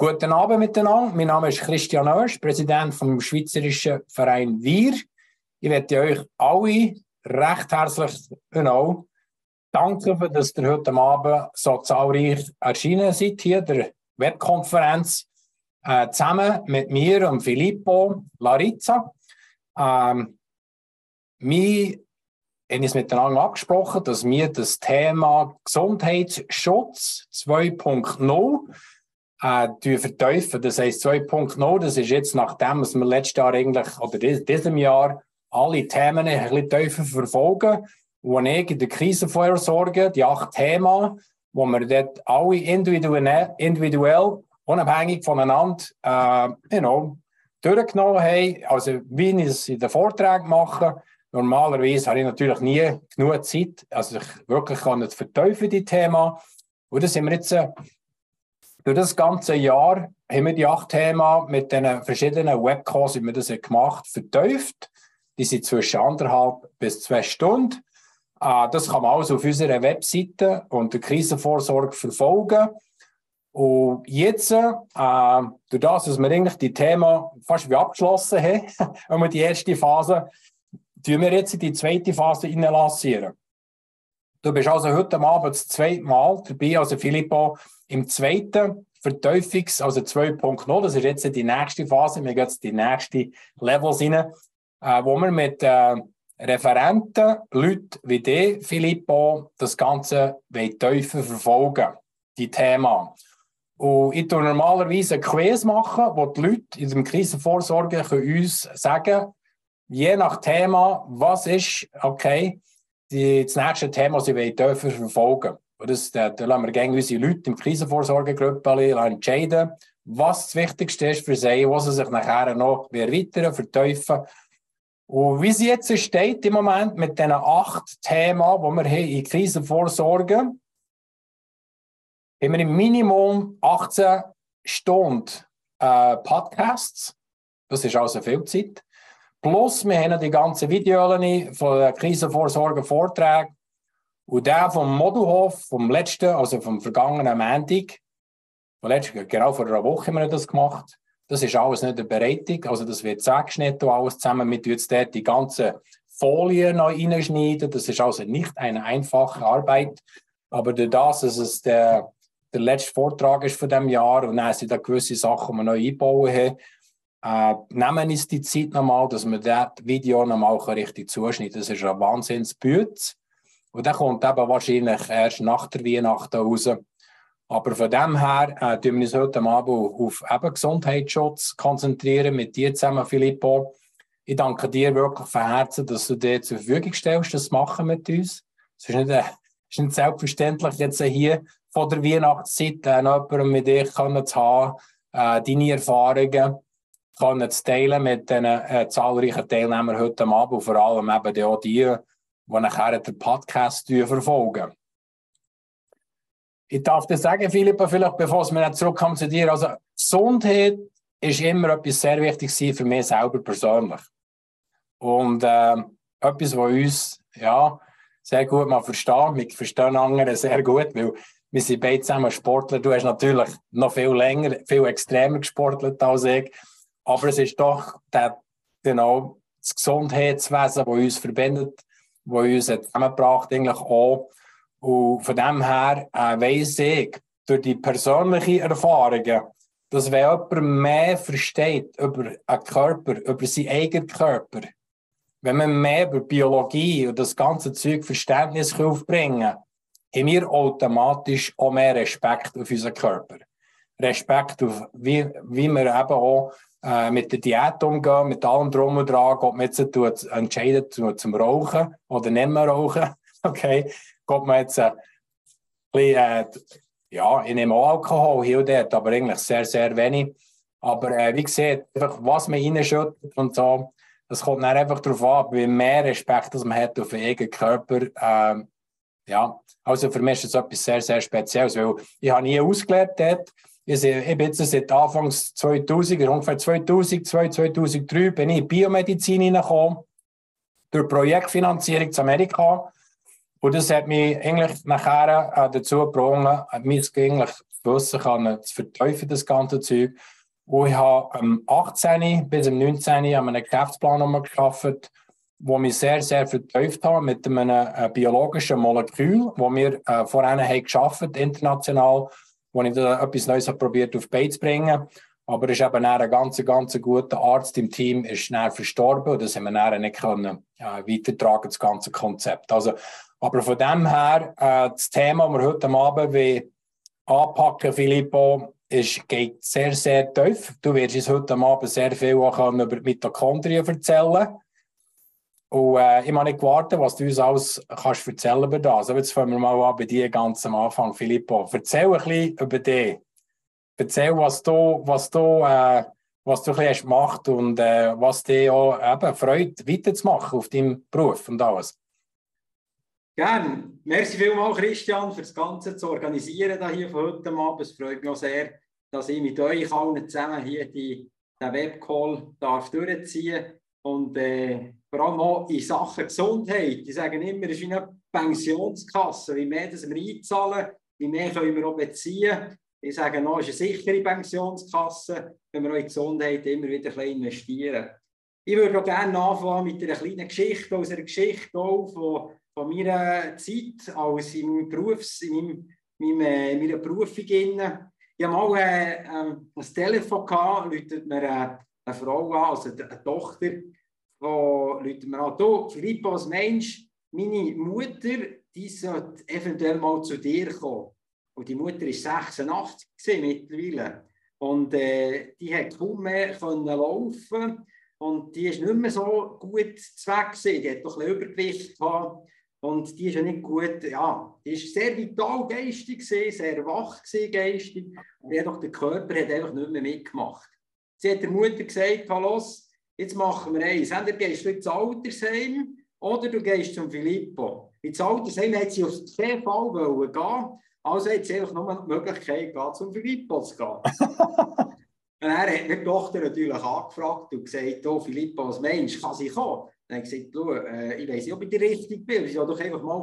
Guten Abend miteinander. Mein Name ist Christian Oesch, Präsident vom Schweizerischen Verein Wir. Ich möchte euch alle recht herzlich genau danken, dass ihr heute Abend so zahlreich erschienen seid hier der Webkonferenz äh, zusammen mit mir und Filippo Larizza. Ähm, wir haben uns miteinander abgesprochen, dass wir das Thema Gesundheitsschutz 2.0 äh, verteufeln. Das heisst 2.0, das ist jetzt nachdem, was wir letztes Jahr eigentlich, oder diesem Jahr, alle Themen ein bisschen tiefer verfolgen, wo ich in der Krisenvorsorge, die acht Themen, wo wir dort alle individuell, unabhängig voneinander äh, you know, durchgenommen haben. Also wie ich es in den Vorträgen mache, normalerweise habe ich natürlich nie genug Zeit, also ich wirklich kann nicht verteufeln, die Themen. Und das sind wir jetzt äh, durch das ganze Jahr haben wir die acht Themen mit den verschiedenen Webcalls, wie wir das gemacht vertieft. Die sind zwischen anderthalb bis zwei Stunden. Äh, das kann man alles auf unserer Webseite und der Krisenvorsorge verfolgen. Und jetzt, äh, durch das, dass wir eigentlich die Themen fast wie abgeschlossen haben, haben wir die erste Phase, tun wir jetzt in die zweite Phase lancieren. Du bist also heute Abend das zweite Mal dabei, also Filippo, im zweiten Verteufungs-, also 2.0, das ist jetzt die nächste Phase, wir gehen jetzt die nächste Levels rein, äh, wo wir mit äh, Referenten, Leuten wie dir, Filippo, das Ganze tiefer verfolgen, die Themen. Und ich tue normalerweise ein Quiz machen, wo die Leute in der Krisenvorsorge uns sagen je nach Thema, was ist, okay, die, das nächste Thema, das sie verfolgen und das, da, da lassen wir gerne unsere Leute im Krisenvorsorgegruppe entscheiden, was das Wichtigste ist für sie, was sie sich nachher noch erweitern, vertiefen. Und wie sie jetzt steht im Moment mit diesen acht Themen, die wir haben in Krisenvorsorge, haben wir im Minimum 18 Stunden äh, Podcasts. Das ist also viel Zeit. Plus, wir haben die ganzen Videos von der Krisenvorsorge Vorträgen und der vom Modelhof, vom letzten, also vom vergangenen Montag, genau vor einer Woche haben wir das gemacht. Das ist alles nicht eine Bereitung, also das wird zusammengeschnitten alles zusammen. mit jetzt dort die ganzen Folien neu reinschneiden. Das ist also nicht eine einfache Arbeit. Aber durch das, dass es der, der letzte Vortrag ist von dem Jahr und dann sind da gewisse Sachen, die wir neu einbauen haben, äh, nehmen uns die Zeit nochmal, dass wir das Video nochmal richtig zuschneiden Das ist ein Wahnsinnsbüte. Und der kommt eben wahrscheinlich erst nach der Weihnachten raus. Aber von dem her äh, wir uns heute Abend auf eben Gesundheitsschutz konzentrieren mit dir zusammen, Filippo. Ich danke dir wirklich von Herzen, dass du dir zur Verfügung stellst, das machen mit uns. Es ist nicht, äh, nicht selbstverständlich, jetzt hier von der Weihnachtszeit äh, jemanden mit dir zu haben, äh, deine Erfahrungen können zu teilen mit den äh, zahlreichen Teilnehmern heute Abend vor allem eben auch die, die nachher den Podcast verfolgen. Ich darf dir sagen, Philippa, vielleicht bevor wir zurückkommen zu dir, also Gesundheit ist immer etwas sehr Wichtiges für mich selber persönlich. Und äh, etwas, was uns ja, sehr gut mal verstehen. Wir verstehen andere sehr gut, weil wir sind beide zusammen Sportler. Du hast natürlich noch viel länger, viel extremer gesportelt als ich. Aber es ist doch der, genau, das Gesundheitswesen, das uns verbindet, die uns zusammengebracht eigentlich auch. Und von dem her äh, weiss ich, durch die persönlichen Erfahrungen, dass wenn jemand mehr versteht über einen Körper, über seinen eigenen Körper, wenn man mehr über Biologie und das ganze Zeug Verständnis aufbringen kann, haben wir automatisch auch mehr Respekt auf unseren Körper. Respekt auf, wie, wie wir eben auch äh, mit der Diät umgehen, mit allem Drum und Dran, ob man jetzt tut, entscheidet zum, Rauchen oder nicht mehr rauchen, okay, geht man jetzt äh, bisschen, äh, ja, ich nehme auch Alkohol hier und dort, aber eigentlich sehr, sehr wenig. Aber äh, wie gesagt, einfach, was man reinschüttet und so, das kommt dann einfach darauf an, wie mehr Respekt das man hat auf den eigenen Körper. Äh, ja, also für mich ist das etwas sehr, sehr Spezielles, weil ich habe nie ausgelernt dort. Ich, bin jetzt seit Anfang 2000, ungefähr 2002, 2003, bin ich in Biomedizin hineingekommen, durch Projektfinanzierung zu Amerika. Und das hat mich eigentlich nachher äh, dazu gebracht, mich eigentlich Wissen kann, zu verteufeln, das ganze Zeug. Und ich habe am 18. bis am 19. an einem Geschäftsplan geschafft, wo wir sehr, sehr vertieft haben mit einem äh, biologischen Molekül, wo wir äh, vorhin haben geschafft, international, wo ich da etwas Neues habe probiert auf Bein zu bringen. Aber es ist eben ein ganz, ganz guter Arzt im Team, ist schnell verstorben und das haben wir dann nicht können, äh, weitertragen, das ganze Konzept. Also, aber von dem her, äh, das Thema, das wir heute Abend wie anpacken, Filippo, ist, geht sehr, sehr tief. Du wirst uns heute Abend sehr viel auch über die Mitochondrien erzählen und äh, ich habe nicht gewartet, was du uns alles kannst erzählen über das. Aber jetzt fangen wir mal an bei dir ganz am Anfang, Filippo. Erzähl ein bisschen über dich. Erzähl, was du, was du, äh, was du ein bisschen gemacht und äh, was dich auch eben freut, weiterzumachen auf deinem Beruf und alles. Gerne. Merci vielmals, Christian, für das Ganze zu organisieren hier von heute Abend. Es freut mich auch sehr, dass ich mit euch allen zusammen hier die, den Webcall darf durchziehen darf. Und äh, vor allem auch in Sachen Gesundheit. Die sagen immer, es ist wie eine Pensionskasse. Wie mehr das wir einzahlen, wie mehr können wir auch beziehen. Ich sage noch, es ist eine sichere Pensionskasse, wenn wir auch in Gesundheit immer wieder ein investieren. Ich würde auch gerne anfangen mit einer kleinen Geschichte, aus einer Geschichte auch von, von meiner Zeit als in, meinem Berufs-, in meinem, meinem, äh, meiner Berufung. Ich hatte mal äh, ähm, ein Telefon, gehabt, mir äh, eine Frau an, also eine Tochter, wo Leute mir an, du, Filippo, was meinst meine Mutter, die sollte eventuell mal zu dir kommen. Und die Mutter ist 86 mittlerweile. Und äh, die hat kaum mehr laufen und die ist nicht mehr so gut zu weg Die hat doch ein bisschen Übergewicht gehabt. Und die ist ja nicht gut, ja, die ist sehr vital geistig, sehr wach geistig. Und der Körper hat einfach nicht mehr mitgemacht. Sie hat der Mutter gesagt, los, jetzt machen wir eins. Entweder gehst du ins Altersheim oder du gehst zum Filippo. Ins Altersheim hat sie auf keinen Fall wollen gehen. Also hat sie einfach nur die Möglichkeit gehabt, zum Filippo zu gehen. und er hat die Tochter natürlich angefragt und gesagt, oh Filippo, was meinst du, kann sie kommen? Dann habe ich gesagt, äh, ich weiß nicht, ob ich die richtig bin. Sie soll doch einfach mal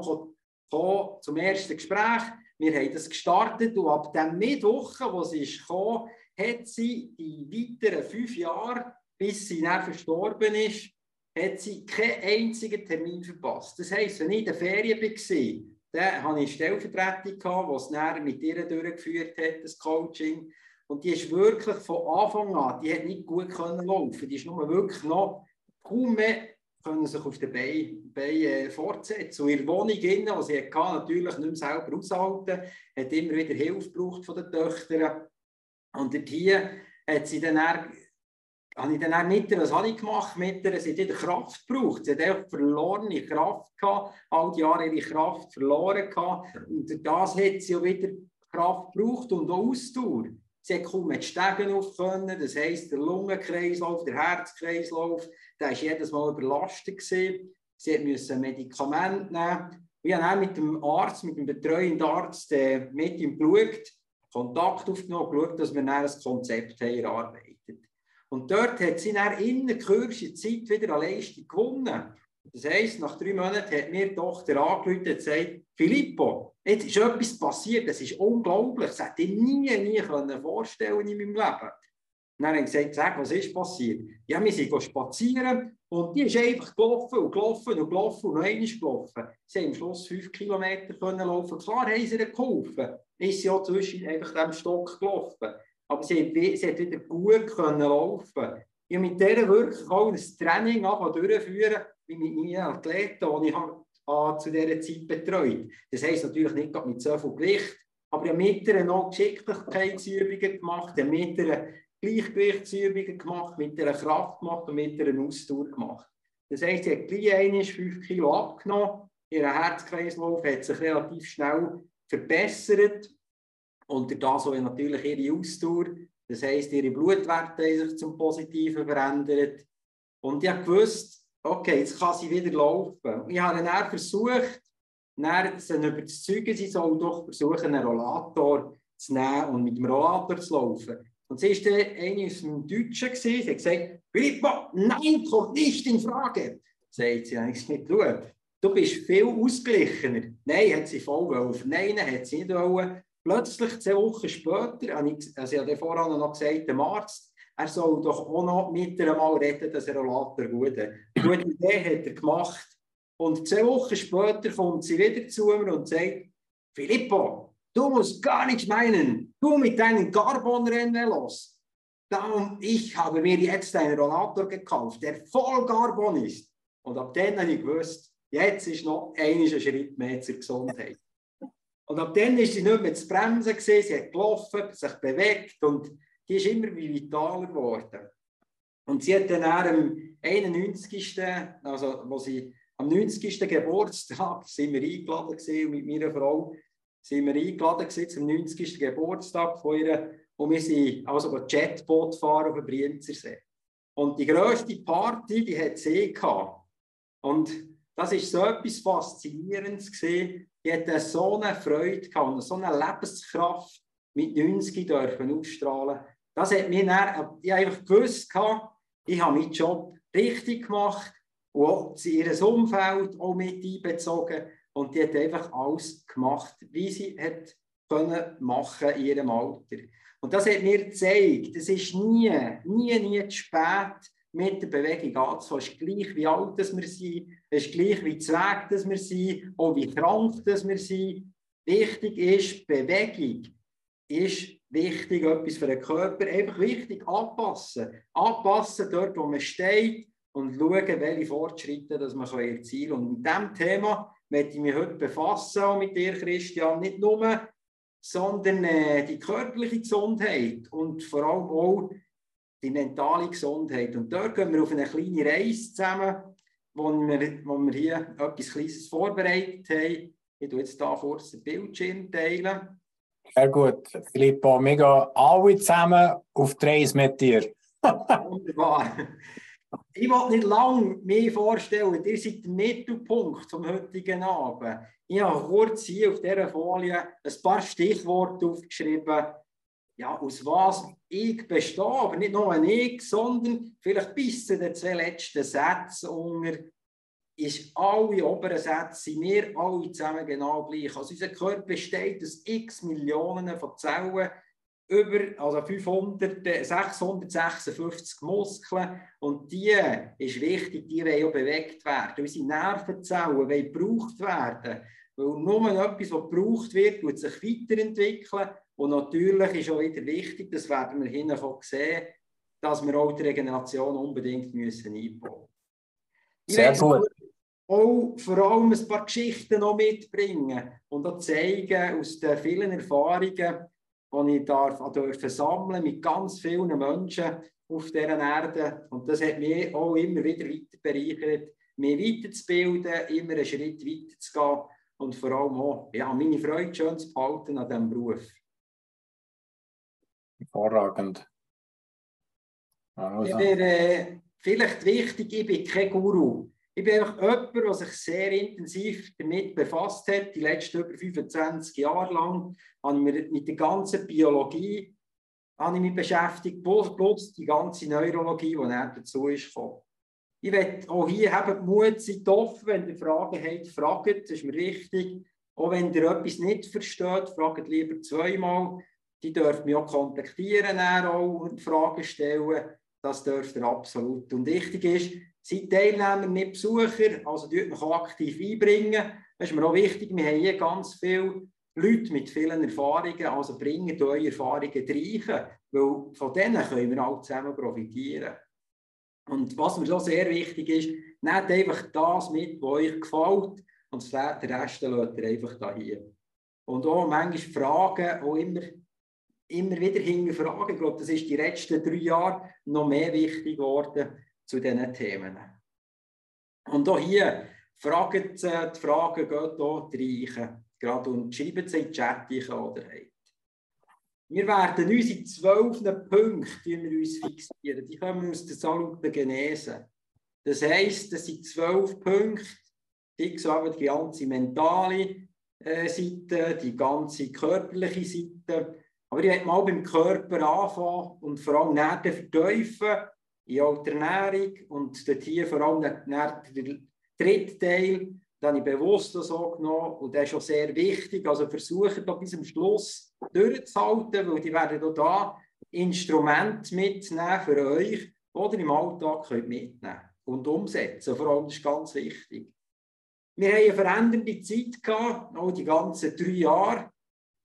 kommen zum ersten Gespräch. Wir haben das gestartet und ab dem Mittwoch, wo sie ist gekommen, hat sie die weiteren fünf Jahre, bis sie dann verstorben ist, hat sie keinen einzigen Termin verpasst. Das heisst, wenn ich in der Ferien war, dann hatte ich eine Stellvertretung, die es dann mit ihr durchgeführt hat, das Coaching. Und die ist wirklich von Anfang an, die hat nicht gut können laufen. Die ist nur wirklich noch kaum mehr können sich auf den Beinen Bein, äh, fortsetzen. Und ihre Wohnung, innen, die sie hatte, natürlich nicht mehr selber aushalten, hat immer wieder Hilfe gebraucht von den Töchtern. Und hier hat sie dann, habe ich dann auch mit ihr, was habe ich gemacht mit ihr? Sie hat wieder Kraft gebraucht. Sie hat einfach verlorene Kraft gehabt, all die Jahre ihre Kraft verloren gehabt. Und das hat sie auch wieder Kraft gebraucht und Ausdauer. Sie hat kaum mit Stegen auf das heisst, der Lungenkreislauf, der Herzkreislauf, der war jedes Mal überlastet. Gewesen. Sie musste Medikamente nehmen. Wir haben auch mit dem Arzt, mit dem betreuenden Arzt äh, mit ihm geschaut Kontakt aufgenommen, geschaut, dass wir dann ein Konzept haben erarbeitet. Und dort hat sie dann in der kürzesten Zeit wieder eine Leistung gewonnen. Das heisst, nach drei Monaten hat mir die Tochter angerufen und gesagt, Filippo, jetzt ist etwas passiert, das ist unglaublich, das hätte ich nie, nie vorstellen in meinem Leben. Und dann haben sie gesagt, sag, was ist passiert? Ja, wir sind spazieren und die ist einfach gelaufen und gelaufen und gelaufen und noch einmal gelaufen. Sie haben am Schluss fünf Kilometer können laufen. Klar haben sie ihr geholfen. Ist sie auch zwischen einfach dem Stock gelaufen. Aber sie hat, sie hat wieder gut können laufen. Ich habe mit der wirklich auch ein Training durchführen, wie mit meinen Athleten, die ich habe, zu dieser Zeit betreut. Das heisst natürlich nicht mit so viel Gewicht, aber ich habe mit ihr noch Geschicklichkeitsübungen gemacht, mit ihr Gleichgewichtsübungen gemacht, mit einer Kraft gemacht und mit einer Ausdauer gemacht. Das heisst, sie hat gleich einmal 5 Kilo abgenommen, ihr Herzkreislauf hat sich relativ schnell verbessert und das so natürlich ihre Ausdauer. Das heisst, ihre Blutwerte haben sich zum Positiven verändert. Und ich gewusst, okay, jetzt kann sie wieder laufen. Ich habe dann versucht, dann sie überzeugen, sie soll doch versuchen, einen Rollator zu nehmen und mit dem Rollator zu laufen. Und sie war eine aus dem Deutschen. Sie hat gesagt, Filippo, nein, kommt nicht in Frage. Sagt sie, ich nicht schauen. Du bist viel ausgeglichener. Nein, hat sie voll wollen. Nein, hat sie nicht wollen. plötzlich zwei Wochen später, also ich habe vorhin noch gesagt, dem Arzt, er soll doch auch noch mit ihr mal reden, dass er Rollator gut hat. Gute Idee hat er gemacht. Und zwei Wochen später kommt sie wieder zu mir und sagt, Filippo, du musst gar nichts meinen. Du mit deinen Carbon-Rennen los. Darum, ich habe mir jetzt einen Rollator gekauft, der voll Carbon ist. Und ab dann habe ich gewusst, jetzt ist noch ein Schritt mehr zur Gesundheit. Und ab dann ist sie nicht mehr zu bremsen gewesen, sie hat gelaufen, sich bewegt und die ist immer vitaler geworden. Und sie hat dann am 91. also wo sie am 90. Geburtstag sind wir eingeladen gewesen, mit meiner Frau sind wir eingeladen gewesen, zum 90. Geburtstag von ihr und wir sind also ein Jetboot fahren auf dem Brienzersee. Und die grösste Party, die hat sie gehabt. Und das ist so etwas Faszinierendes gesehen. Die hat so eine Freude gehabt und so eine Lebenskraft mit 90 dürfen ausstrahlen. Das hat mir dann, ich einfach gewusst gehabt, ich habe meinen Job richtig gemacht und auch ihr Umfeld auch mit einbezogen. Und die hat einfach alles gemacht, wie sie hat können machen in ihrem Alter. Und das hat mir gezeigt, es ist nie, nie, nie zu spät, mit der Bewegung anzufangen. Es ist gleich, wie alt wir sind, es ist gleich, wie zweck wir sind, auch wie krank wir sind. Wichtig ist, Bewegung ist wichtig, etwas für den Körper, einfach wichtig, anpassen. Anpassen dort, wo man steht und schauen, welche Fortschritte dass man erzielen kann. Und mit diesem Thema möchte ich mich heute befassen, mit dir, Christian, nicht nur, sondern äh, die körperliche Gesundheit und vor allem auch die mentale Gesundheit. Und dort gehen wir auf eine kleine Reise zusammen, wo wir, wo wir hier etwas Kleines vorbereitet haben. Ich tue jetzt hier kurz den Bildschirm teilen. Sehr gut, Filippo. Wir gehen alle zusammen auf die Reise mit dir. Wunderbar. Ich will nicht lange mehr vorstellen, ihr seid der Mittelpunkt zum heutigen Abend. Ich habe kurz hier auf dieser Folie ein paar Stichworte aufgeschrieben, ja, aus was ich bestehe, aber nicht nur ich, sondern vielleicht bis zu den zwei letzten Sätzen unter ist alle oberen Sätze, sind wir alle zusammen genau gleich. Also unser Körper besteht aus x Millionen von Zellen, über also 500, 656 Muskeln und die ist wichtig, die wollen auch bewegt werden. Unsere Nervenzellen wollen gebraucht werden, weil nur etwas, was gebraucht wird, wird sich weiterentwickeln und natürlich ist auch wieder wichtig, das werden wir hinten sehen, dass wir auch die Regeneration unbedingt müssen einbauen müssen. Sehr gut. Auch vor allem ein paar Geschichten noch mitbringen und auch zeigen aus den vielen Erfahrungen, die ich darf, durfte sammeln mit ganz vielen Menschen auf dieser Erde. Und das hat mich auch immer wieder weiter bereichert, mich weiterzubilden, immer einen Schritt weiter zu gehen und vor allem auch ja, meine Freude schön zu behalten an diesem Beruf. Hervorragend. Also. Ich wäre äh, vielleicht wichtig, ich bin kein Guru. Ich bin einfach jemand, der sich sehr intensiv damit befasst hat, die letzten über 25 Jahre lang, habe ich mich mit der ganzen Biologie habe ich mich beschäftigt, plus die ganze Neurologie, die dann dazu ist gekommen. Ich werde auch hier haben Mut, seid offen, wenn ihr Fragen habt, fragt, das ist mir wichtig. Auch wenn ihr etwas nicht versteht, fragt lieber zweimal. Die dürft mich auch kontaktieren auch und Fragen stellen. Das dürft ihr absolut. Und wichtig ist, seid Teilnehmer, nicht Besucher, also dürft mich aktiv einbringen. Das ist mir auch wichtig. Wir haben hier ganz viele Leute mit vielen Erfahrungen, also bringen eure Erfahrungen rein, weil von denen können wir alle zusammen profitieren. Und was mir so sehr wichtig ist, nehmt einfach das mit, was euch gefällt und den Rest lässt ihr einfach da hier. Und auch manchmal Fragen, auch immer, immer wieder hinterfragen. Ich glaube, das ist die letzten drei Jahre noch mehr wichtig geworden zu diesen Themen. Und auch hier, fragt, die Fragen gehen hier rein. Gerade und schreiben sie in den Chat, die oder habt. Wir werden unsere zwölf Punkte wir uns fixieren. Die kommen aus der Salute Genese. Das heisst, das sind zwölf Punkte, die die ganze mentale äh, Seite, die ganze körperliche Seite. Aber ich werde mal beim Körper anfangen und vor allem näher vertiefen in der Ernährung und dort hier vor allem der dritte Teil, den habe ich bewusst so genommen und der ist schon sehr wichtig. Also versuche da bis zum Schluss durchzuhalten, weil die werden auch da Instrumente mitnehmen für euch, oder im Alltag könnt mitnehmen und umsetzen. Vor allem das ist ganz wichtig. Wir haben eine verändernde Zeit gehabt, auch die ganzen drei Jahre.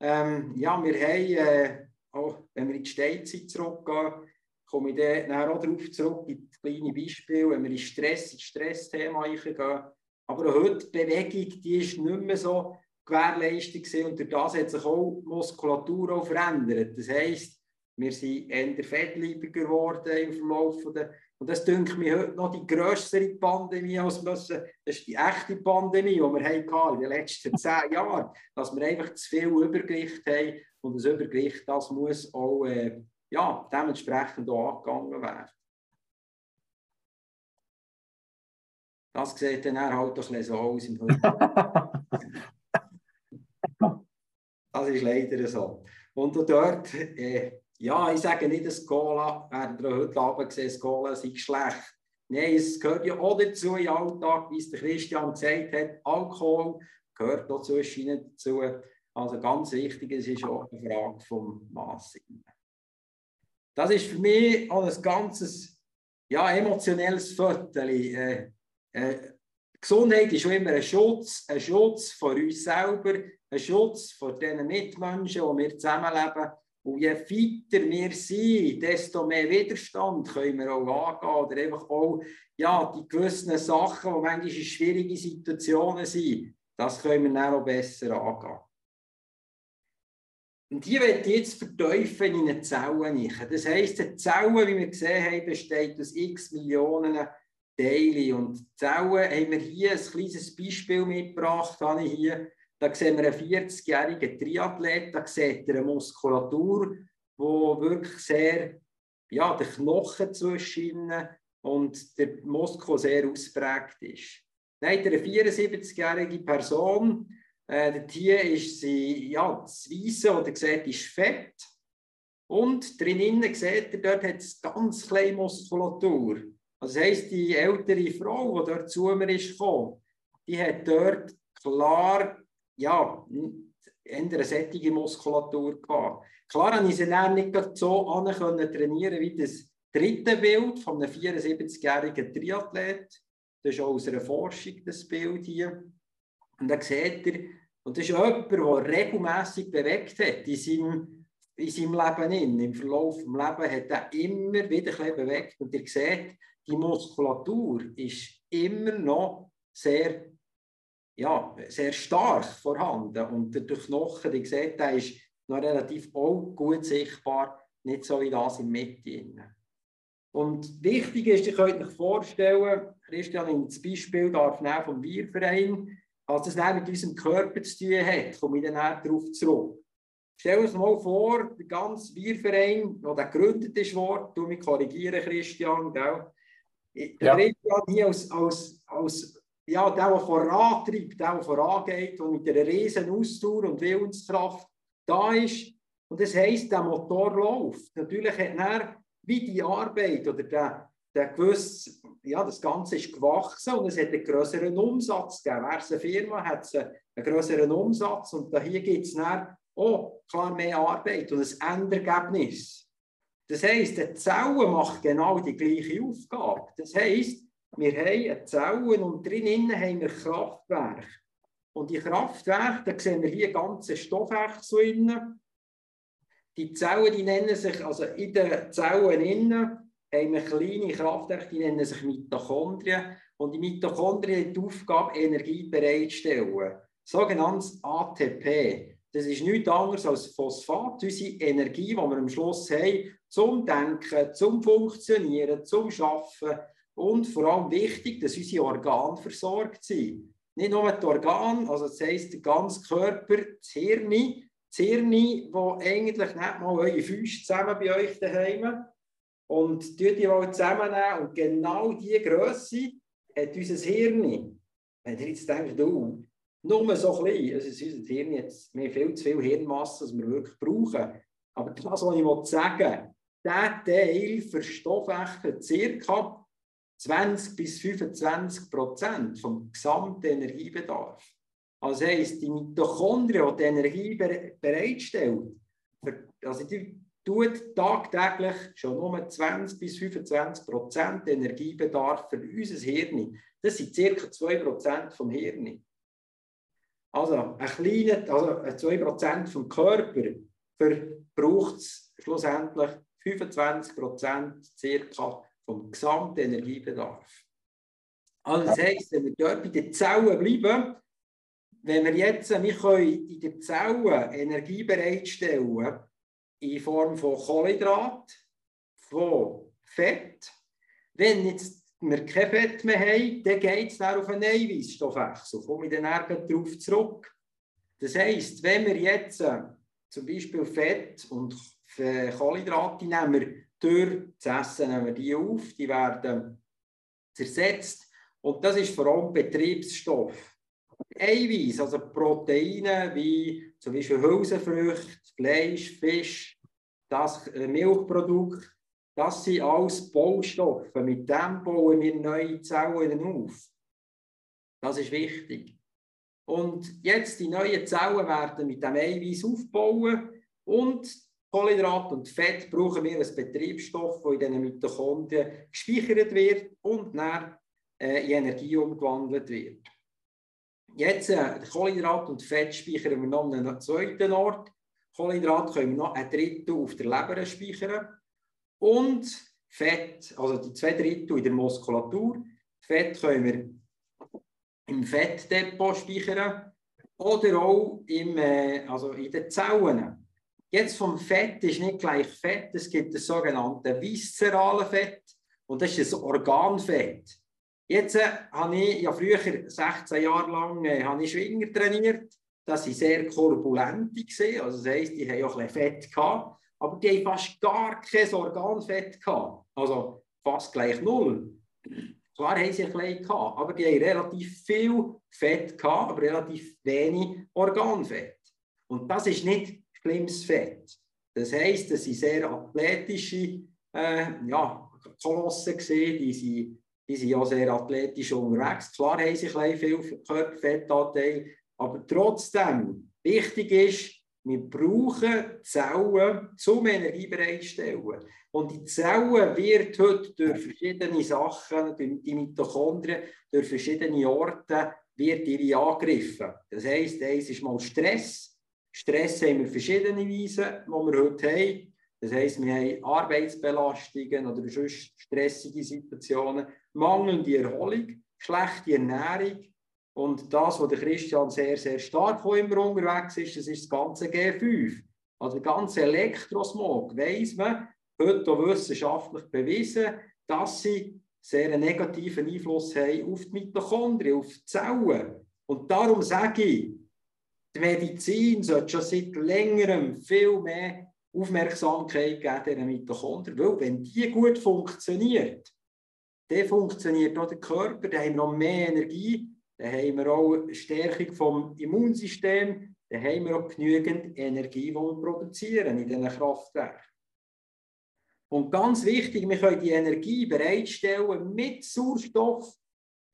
Ähm, ja, wir haben, äh, auch wenn wir in die Steinzeit zurückgehen, komme ich dann auch darauf zurück, in kleine Beispiele, wenn wir in Stress, ins Stressthema eingehen. Aber heute die Bewegung, die ist nicht mehr so gewährleistet und durch das hat sich auch die Muskulatur auch verändert. Das heisst, wir sind eher fettleibiger geworden im Verlauf der und das dünkt mir heute noch die größere Pandemie als müssen. Das ist die echte Pandemie, die wir hatten in den letzten zehn Jahren, dass wir einfach zu viel Übergewicht haben und das Übergewicht, das muss auch äh, ja, dementsprechend auch angegangen werden. Das sieht dann halt ein bisschen so aus im Das ist leider so. Und dort, äh, ja, ich sage nicht, dass Cola, werden wir heute Abend gesehen, Cola sei schlecht. Nein, es gehört ja auch dazu im Alltag, wie es der Christian gesagt hat, Alkohol gehört auch zwischen dazu. Also ganz wichtig, es ist auch eine Frage vom Maß. Das ist für mich auch ein ganzes ja, emotionelles Viertel. Äh, äh, Gesundheit ist schon immer ein Schutz, ein Schutz vor uns selber, ein Schutz vor den Mitmenschen, die wir zusammenleben. Und je fitter wir sind, desto mehr Widerstand können wir auch angehen. Oder einfach auch ja, die gewissen Sachen, die manchmal schwierige Situationen sind, das können wir dann auch besser angehen. Und die wird jetzt verteufeln in eine Zelle. Das heisst, eine Zelle, wie wir gesehen haben, besteht aus x Millionen Teile. Und Zellen haben wir hier ein kleines Beispiel mitgebracht. Habe ich hier. Da sehen wir einen 40-jährigen Triathlet, da sieht ihr eine Muskulatur, die wirklich sehr, ja, der Knochen zwischen und der Muskel sehr ausprägt ist. Dann hat er eine 74-jährige Person, äh, hier ist sie, ja, das Weisse, oder sieht, ist fett. Und drinnen seht ihr, dort hat es ganz kleine Muskulatur. Also das heisst, die ältere Frau, die dort zu mir ist gekommen, die hat dort klar, ja, eine sättige Muskulatur gehabt. Klar habe ich sie dann nicht so an trainieren wie das dritte Bild von einem 74-jährigen Triathlet. Das ist auch aus einer Forschung das Bild hier. Und da seht ihr, und das ist jemand, der regelmässig bewegt hat in seinem, in seinem Leben. Im Verlauf des Lebens hat er immer wieder ein bewegt. Und ihr seht, die Muskulatur ist immer noch sehr, ja, sehr stark vorhanden. Und der Knochen, ihr seht, der ist noch relativ auch gut sichtbar, nicht so wie das in Mitte. Und wichtig ist, ihr könnt euch vorstellen, Christian, das Beispiel darf nehmen vom Bierverein, was das mit unserem Körper zu tun hat, komme ich dann darauf zurück. Stell uns mal vor, der ganze Bierverein, der gegründet ist worden, du mich korrigieren, Christian, gell? Der ja. Hier als, als, als ja, der, der vorantreibt, der, der vorangeht und mit einer riesen Ausdauer und Willenskraft da ist. Und das heisst, der Motor läuft. Natürlich hat er wie die Arbeit oder der, der gewusst, ja, das Ganze ist gewachsen und es hat einen größeren Umsatz gegeben. Es eine Firma, hat es einen größeren Umsatz und hier gibt es dann oh, klar mehr Arbeit und ein Endergebnis. Das heisst, eine Zelle macht genau die gleiche Aufgabe. Das heisst, wir haben eine Zelle und drinnen haben wir Kraftwerke. Und die Kraftwerke, da sehen wir hier ganze Stoffwechsel. Die Zellen, die nennen sich, also in den Zellen innen, haben wir kleine Kraftwerke, die nennen sich Mitochondrien. Und die Mitochondrien haben die Aufgabe, Energie bereitzustellen. Sogenanntes ATP. Das ist nichts anderes als Phosphat, unsere Energie, die wir am Schluss haben, zum Denken, zum Funktionieren, zum Schaffen. Und vor allem wichtig, dass unsere Organe versorgt sind. Nicht nur die Organe, also das heisst der ganze Körper, das Hirn, das Hirn, wo eigentlich nicht mal eure Füße zusammen bei euch daheim und die die mal zusammennehmen und genau diese Größe hat unser Hirn. Wenn ihr jetzt denkt, du, nur so klein, also ist unser Hirn jetzt, haben viel zu viel Hirnmasse, als wir wirklich brauchen. Aber das, was ich sagen dieser Teil verstoffwechselt ca. 20 bis 25 Prozent vom gesamten Energiebedarf. Also heisst, die Mitochondrien, die die Energie bereitstellen, also die tut tagtäglich schon nur 20 bis 25 Prozent Energiebedarf für unser Hirn. Das sind ca. 2 Prozent vom Hirn. Also ein kleiner, also 2 Prozent vom Körper braucht es schlussendlich 25 Prozent circa vom gesamten Energiebedarf. Also das heisst, wenn wir dort bei den Zellen bleiben, wenn wir jetzt wir können in den Zellen Energie bereitstellen in Form von Kohlenhydrat, von Fett. Wenn jetzt wir kein Fett mehr haben, dann geht es auf einen Eiweißstoffwechsel. Komme ich dann darauf zurück. Das heisst, wenn wir jetzt äh, zum Beispiel Fett und Kohlenhydrate nehmen, durch das Essen nehmen wir die auf, die werden zersetzt. Und das ist vor allem Betriebsstoff. Eiweiß, also Proteine wie zum Beispiel Hülsenfrüchte, Fleisch, Fisch, das äh, Milchprodukt, das sind alles Baustoffe. Mit dem bauen wir neue Zellen auf. Das ist wichtig. Und jetzt die neuen Zellen werden mit dem Eiweiß aufbauen und Kohlenhydrat und Fett brauchen wir als Betriebsstoff, der in diesen Mitochondrien gespeichert wird und dann äh, in Energie umgewandelt wird. Jetzt äh, Kohlenhydrat und Fett speichern wir noch an einem zweiten Ort. Kohlenhydrat können wir noch ein Drittel auf der Leber speichern. Und Fett, also die zwei Drittel in der Muskulatur. Fett können wir im Fettdepot speichern oder auch im, äh, also in den Zellen. Jetzt vom Fett ist nicht gleich Fett, es gibt das sogenannte viszerale Fett und das ist das Organfett. Jetzt äh, habe ich ja früher 16 Jahre lang äh, habe ich Schwinger trainiert. Das waren sehr korpulente. Also das heisst, die haben auch ein bisschen Fett gehabt. Aber die haben fast gar kein Organfett gehabt. Also fast gleich null. Klar haben sie ein bisschen gehabt, aber die haben relativ viel Fett gehabt, aber relativ wenig Organfett. Und das ist nicht schlimmes Fett. Das heisst, das sind sehr athletische äh, ja, Kolosse gesehen, die sind die sind ja sehr athletisch unterwegs. Klar haben sie ein viel Körperfettanteil, aber trotzdem, wichtig ist, wir brauchen Zellen zum Energie bereitstellen. Und die Zelle wird heute durch verschiedene Sachen, die Mitochondrien, durch verschiedene Orte, wird ihre angegriffen. Das heisst, eins ist mal Stress. Stress haben wir verschiedene Weisen, die wir heute haben. Das heisst, wir haben Arbeitsbelastungen oder sonst stressige Situationen mangelnde Erholung, schlechte Ernährung und das, was der Christian sehr, sehr stark von immer unterwegs ist, das ist das ganze G5. Also der ganze Elektrosmog, weiss man, heute auch wissenschaftlich bewiesen, dass sie sehr einen negativen Einfluss haben auf die Mitochondrien, auf die Zellen. Und darum sage ich, die Medizin sollte schon seit längerem viel mehr Aufmerksamkeit geben den Mitochondrien, weil wenn die gut funktioniert, dann funktioniert auch der Körper, dann haben wir noch mehr Energie, dann haben wir auch eine Stärkung vom Immunsystem, dann haben wir auch genügend Energie, die wir produzieren in diesen Kraftwerken. Und ganz wichtig, wir können die Energie bereitstellen mit Sauerstoff.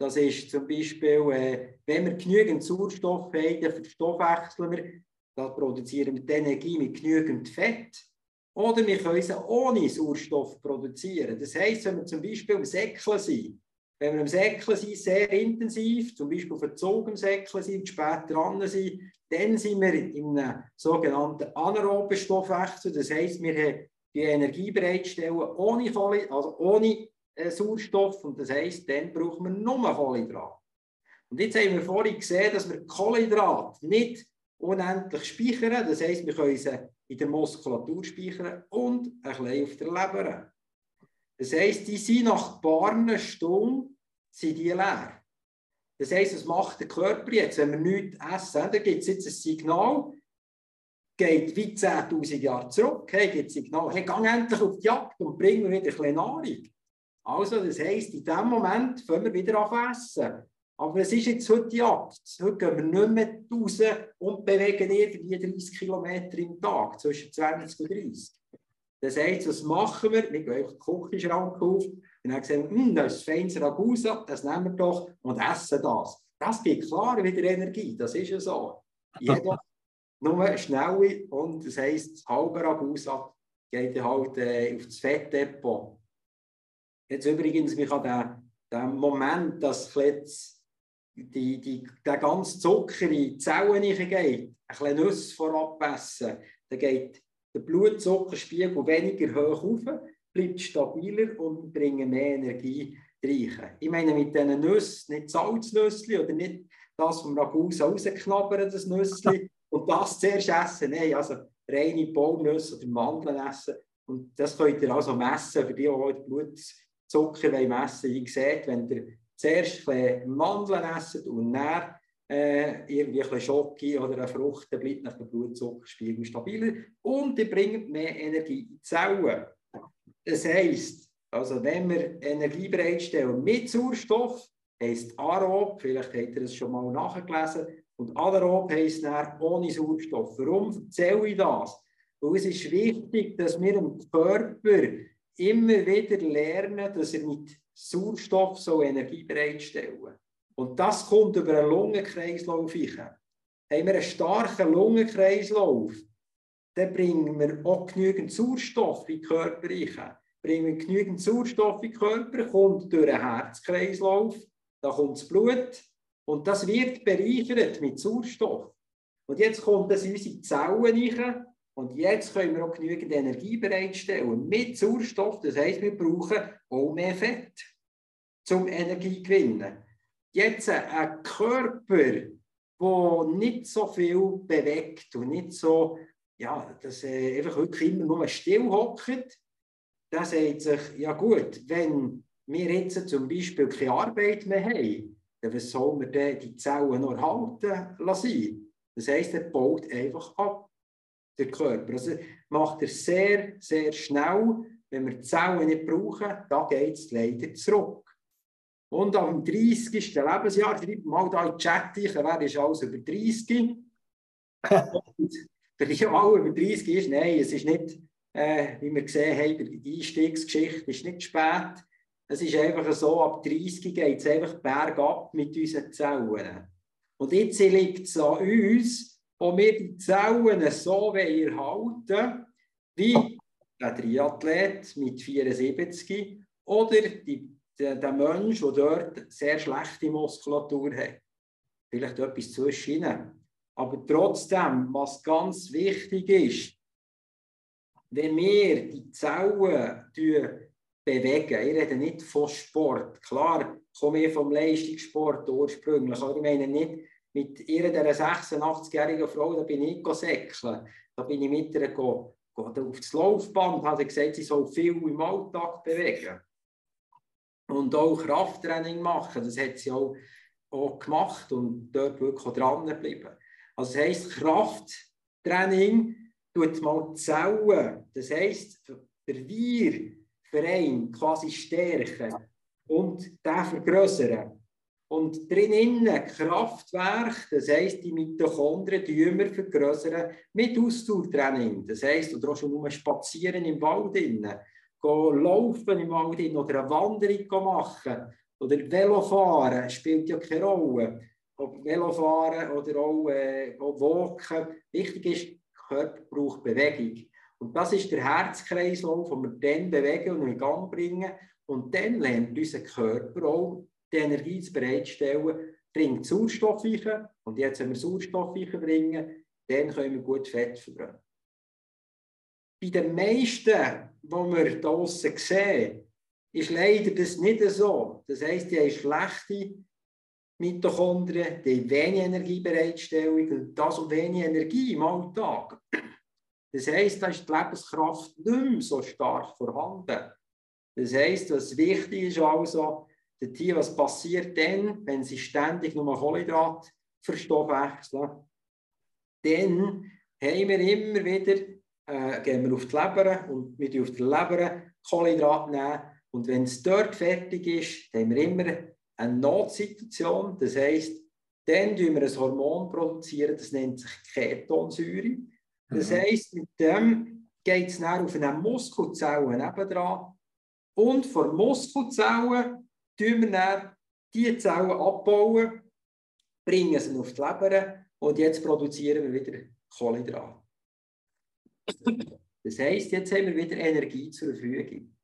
Das ist zum Beispiel, äh, wenn wir genügend Sauerstoff haben, dann verstoffwechseln wir, dann produzieren wir die Energie mit genügend Fett. Oder wir können sie ohne Sauerstoff produzieren. Das heisst, wenn wir zum Beispiel im Säckchen sind, wenn wir im Säckchen sind, sehr intensiv, zum Beispiel auf einem Säckchen sind und spät dran sind, dann sind wir in einem sogenannten anaeroben Stoffwechsel. Das heisst, wir haben die Energie bereitstellen ohne, Kohle, also ohne äh, Sauerstoff. Und das heisst, dann brauchen wir nur Kohlenhydrat. Und jetzt haben wir vorhin gesehen, dass wir Kohlenhydrat nicht unendlich speichern. Das heisst, wir können sie in der Muskulatur speichern und ein bisschen auf der Leber. Das heisst, die sind nach paar Stunden sind die leer. Das heisst, was macht der Körper jetzt? Wenn wir nichts essen, dann gibt es jetzt ein Signal, geht wie 10.000 Jahre zurück, hey, gibt ein Signal, hey, geh endlich auf die Jagd und bring mir wieder ein bisschen Nahrung. Also, das heisst, in dem Moment können wir wieder auf essen. Aber es ist jetzt heute Jagd. Heute gehen wir nicht mehr raus und bewegen irgendwie 30 Kilometer im Tag, zwischen 20 und 30. Das heisst, was machen wir? Wir gehen einfach den Küchenschrank auf und dann sehen wir, hm, das ist feines Ragusa, das nehmen wir doch und essen das. Das gibt klar wieder Energie, das ist ja so. Jeder, nur schnell und das heisst, das halbe Ragusa geht halt äh, auf das Fettdepot. Jetzt übrigens, mich an den, den Moment, dass jetzt die, die, der ganze Zucker in die Zellen geht, ein bisschen Nüsse vorab essen, dann geht der Blutzuckerspiegel weniger hoch auf, bleibt stabiler und bringt mehr Energie rein. Ich meine mit diesen Nüssen, nicht Salznüsse oder nicht das vom Ragusa rausknabbern, das Nüsse, und das zuerst essen. Nein, also reine Baumnüsse oder Mandeln essen. Und das könnt ihr also messen, für die, die den Blutzucker messen wollen. Ihr seht, wenn ihr zuerst Mandeln esst und dann äh, irgendwie ein Schocke oder eine Frucht, dann bleibt nach der Blutzuckerspiegel stabiler und ihr bringt mehr Energie in die Zellen. Das heisst, also wenn wir Energie bereitstellen mit Sauerstoff, heisst aerob, vielleicht habt ihr es schon mal nachgelesen, und anaerob heisst dann ohne Sauerstoff. Warum erzähle ich das? Weil es ist wichtig, dass wir dem Körper immer wieder lernen, dass er mit Sauerstoff so Energie bereitstellen soll. Und das kommt über einen Lungenkreislauf hin. Haben wir einen starken Lungenkreislauf, dann bringen wir auch genügend Sauerstoff in den Körper rein. Bringen wir genügend Sauerstoff in den Körper, kommt durch den Herzkreislauf, da kommt das Blut und das wird bereichert mit Sauerstoff. Und jetzt kommt das in unsere Zellen rein und jetzt können wir auch genügend Energie bereitstellen mit Sauerstoff. Das heisst, wir brauchen auch mehr Fett zum Energie gewinnen. Jetzt ein Körper, der nicht so viel bewegt und nicht so, ja, dass er einfach wirklich immer nur still hockt, der sagt sich, ja gut, wenn wir jetzt zum Beispiel keine Arbeit mehr haben, dann was soll man denn die Zellen noch erhalten lassen? Das heisst, er baut einfach ab, der Körper. Also macht er sehr, sehr schnell. Wenn wir die Zellen nicht brauchen, dann geht es leider zurück. Und am 30. Lebensjahr, schreibt mal da in den Chat, wer ist alles über 30? Und die, alle über 30 ist, nein, es ist nicht, äh, wie wir gesehen haben, die Einstiegsgeschichte ist nicht spät. Es ist einfach so, ab 30 geht es einfach bergab mit unseren Zellen. Und jetzt liegt es an uns, ob wir die Zellen so erhalten wie der Triathlet mit 74 oder die, der, der Mensch, der dort sehr schlechte Muskulatur hat. Vielleicht etwas zwischen Aber trotzdem, was ganz wichtig ist, wenn wir die Zellen bewegen. Ich rede nicht von Sport. Klar, komme ich vom Leistungssport ursprünglich. Aber ich meine nicht mit ihrer 86-jährigen Frau, da bin ich säckeln. Da bin ich mit ihr go, go auf das Laufband, hat gesagt, sie soll viel im Alltag bewegen. Und auch Krafttraining machen. Das hat sie auch, auch gemacht und dort wirklich dran geblieben. Also das heisst, Krafttraining tut mal Zellen. Das heisst, der Wir Verein quasi stärken und den vergrößern. Und drinnen Kraftwerk, das heisst, die Mitochondrien die wir vergrößern mit Ausdauertraining. Das heisst, oder auch schon nur spazieren im Wald innen, laufen im Wald oder eine Wanderung machen oder Velofahren spielt ja keine Rolle. Ob Velofahren oder auch, äh, Walken. Wichtig ist, der Körper braucht Bewegung. Und das ist der Herzkreislauf, den wir dann bewegen und in Gang bringen. Und dann lernt unser Körper auch, die Energie zu bereitstellen, bringt Sauerstoff rein. Und jetzt, wenn wir Sauerstoff bringen, dann können wir gut Fett verbrennen. Bei den meisten, die wir draußen sehen, ist leider das nicht so. Das heisst, die haben schlechte Mitochondrien, die haben wenig Energiebereitstellung und das und wenig Energie im Alltag. Das heisst, da ist die Lebenskraft nicht mehr so stark vorhanden. Das heisst, was wichtig ist also, der Tier, was passiert dann, wenn sie ständig nur Kohlenhydrat verstoffwechseln? Dann haben wir immer wieder, äh, gehen wir auf die Leber und wir auf die Leber Kohlenhydrat nehmen. Und wenn es dort fertig ist, dann haben wir immer eine Notsituation. Das heisst, dann produzieren wir ein Hormon, produzieren, das nennt sich Ketonsäure. Das mhm. heisst, mit dem geht es auf eine Muskelzelle nebendran. Und von Muskelzellen tun wir dann diese Zellen abbauen, bringen sie auf die Leber und jetzt produzieren wir wieder Kohlenhydrate. Das heisst, jetzt haben wir wieder Energie zur Verfügung.